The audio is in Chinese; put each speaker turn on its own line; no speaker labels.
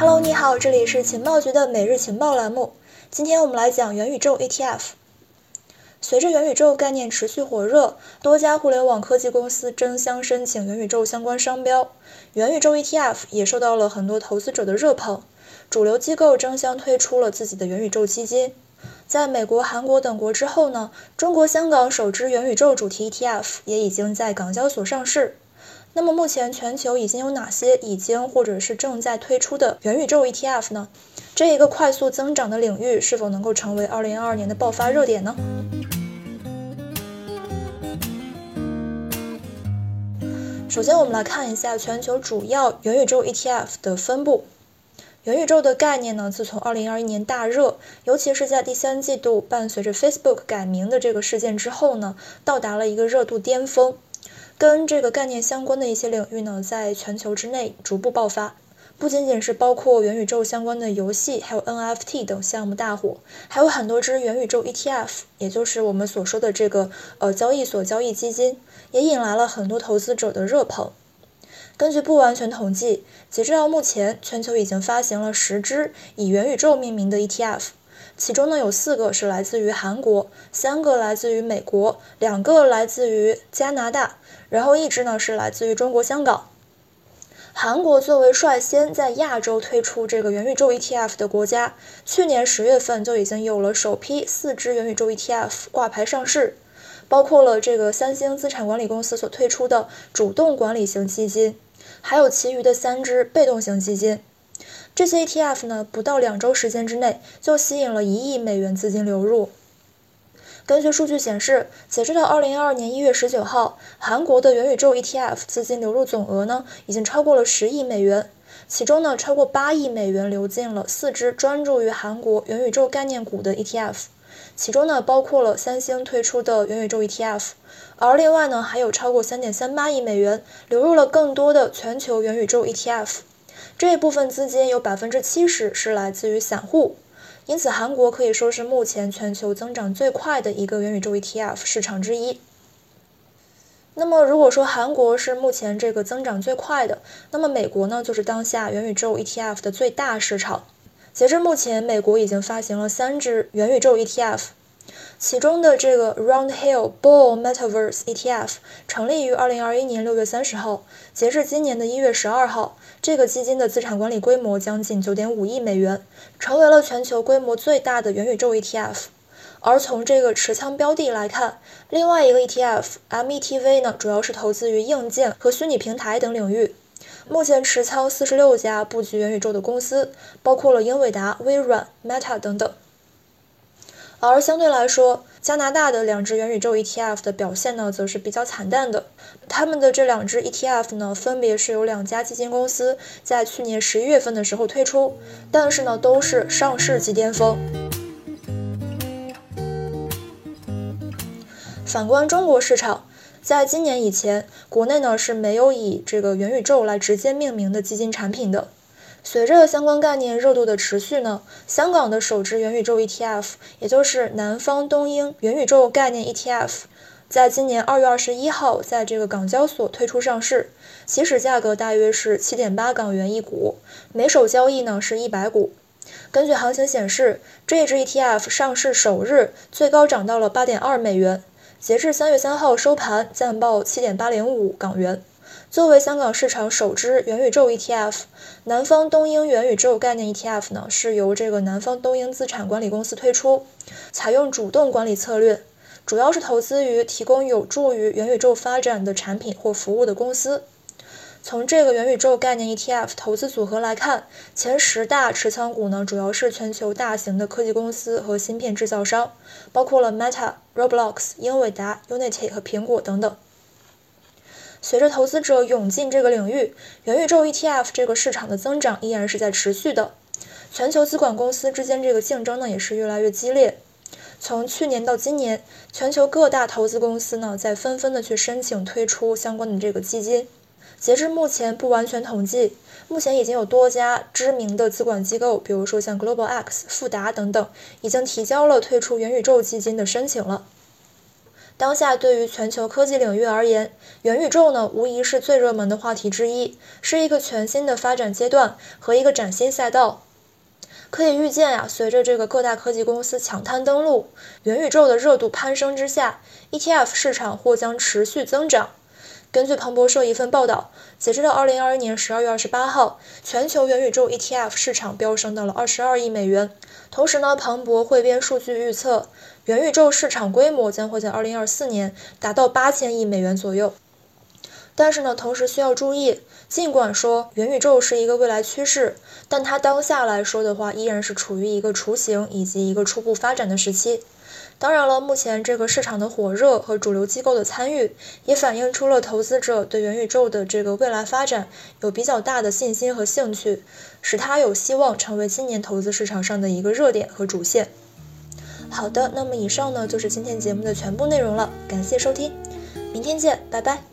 Hello，你好，这里是情报局的每日情报栏目。今天我们来讲元宇宙 ETF。随着元宇宙概念持续火热，多家互联网科技公司争相申请元宇宙相关商标，元宇宙 ETF 也受到了很多投资者的热捧。主流机构争相推出了自己的元宇宙基金。在美国、韩国等国之后呢，中国香港首支元宇宙主题 ETF 也已经在港交所上市。那么目前全球已经有哪些已经或者是正在推出的元宇宙 ETF 呢？这一个快速增长的领域是否能够成为2022年的爆发热点呢？首先，我们来看一下全球主要元宇宙 ETF 的分布。元宇宙的概念呢，自从2021年大热，尤其是在第三季度伴随着 Facebook 改名的这个事件之后呢，到达了一个热度巅峰。跟这个概念相关的一些领域呢，在全球之内逐步爆发，不仅仅是包括元宇宙相关的游戏，还有 NFT 等项目大火，还有很多只元宇宙 ETF，也就是我们所说的这个呃交易所交易基金，也引来了很多投资者的热捧。根据不完全统计，截至到目前，全球已经发行了十只以元宇宙命名的 ETF。其中呢，有四个是来自于韩国，三个来自于美国，两个来自于加拿大，然后一支呢是来自于中国香港。韩国作为率先在亚洲推出这个元宇宙 ETF 的国家，去年十月份就已经有了首批四支元宇宙 ETF 挂牌上市，包括了这个三星资产管理公司所推出的主动管理型基金，还有其余的三只被动型基金。这些 ETF 呢，不到两周时间之内就吸引了一亿美元资金流入。根据数据显示，截止到二零二二年一月十九号，韩国的元宇宙 ETF 资金流入总额呢，已经超过了十亿美元。其中呢，超过八亿美元流进了四只专注于韩国元宇宙概念股的 ETF，其中呢，包括了三星推出的元宇宙 ETF，而另外呢，还有超过三点三八亿美元流入了更多的全球元宇宙 ETF。这一部分资金有百分之七十是来自于散户，因此韩国可以说是目前全球增长最快的一个元宇宙 ETF 市场之一。那么，如果说韩国是目前这个增长最快的，那么美国呢，就是当下元宇宙 ETF 的最大市场。截至目前，美国已经发行了三只元宇宙 ETF。其中的这个 Roundhill Bull Metaverse ETF 成立于二零二一年六月三十号，截至今年的一月十二号，这个基金的资产管理规模将近九点五亿美元，成为了全球规模最大的元宇宙 ETF。而从这个持仓标的来看，另外一个 ETF METV 呢，主要是投资于硬件和虚拟平台等领域，目前持仓四十六家布局元宇宙的公司，包括了英伟达、微软、Meta 等等。而相对来说，加拿大的两只元宇宙 ETF 的表现呢，则是比较惨淡的。他们的这两只 ETF 呢，分别是由两家基金公司在去年十一月份的时候推出，但是呢，都是上市即巅峰。反观中国市场，在今年以前，国内呢是没有以这个元宇宙来直接命名的基金产品的。随着相关概念热度的持续呢，香港的首支元宇宙 ETF，也就是南方东英元宇宙概念 ETF，在今年二月二十一号在这个港交所推出上市，起始价格大约是七点八港元一股，每手交易呢是一百股。根据行情显示，这支 ETF 上市首日最高涨到了八点二美元，截至三月三号收盘暂报七点八零五港元。作为香港市场首支元宇宙 ETF，南方东英元宇宙概念 ETF 呢，是由这个南方东英资产管理公司推出，采用主动管理策略，主要是投资于提供有助于元宇宙发展的产品或服务的公司。从这个元宇宙概念 ETF 投资组合来看，前十大持仓股呢，主要是全球大型的科技公司和芯片制造商，包括了 Meta、Roblox、英伟达、Unity 和苹果等等。随着投资者涌进这个领域，元宇宙 ETF 这个市场的增长依然是在持续的。全球资管公司之间这个竞争呢也是越来越激烈。从去年到今年，全球各大投资公司呢在纷纷的去申请推出相关的这个基金。截至目前不完全统计，目前已经有多家知名的资管机构，比如说像 Global X、富达等等，已经提交了推出元宇宙基金的申请了。当下对于全球科技领域而言，元宇宙呢无疑是最热门的话题之一，是一个全新的发展阶段和一个崭新赛道。可以预见呀，随着这个各大科技公司抢滩登陆，元宇宙的热度攀升之下，ETF 市场或将持续增长。根据彭博社一份报道，截止到二零二一年十二月二十八号，全球元宇宙 ETF 市场飙升到了二十二亿美元。同时呢，彭博汇编数据预测，元宇宙市场规模将会在二零二四年达到八千亿美元左右。但是呢，同时需要注意，尽管说元宇宙是一个未来趋势，但它当下来说的话，依然是处于一个雏形以及一个初步发展的时期。当然了，目前这个市场的火热和主流机构的参与，也反映出了投资者对元宇宙的这个未来发展有比较大的信心和兴趣，使它有希望成为今年投资市场上的一个热点和主线。好的，那么以上呢就是今天节目的全部内容了，感谢收听，明天见，拜拜。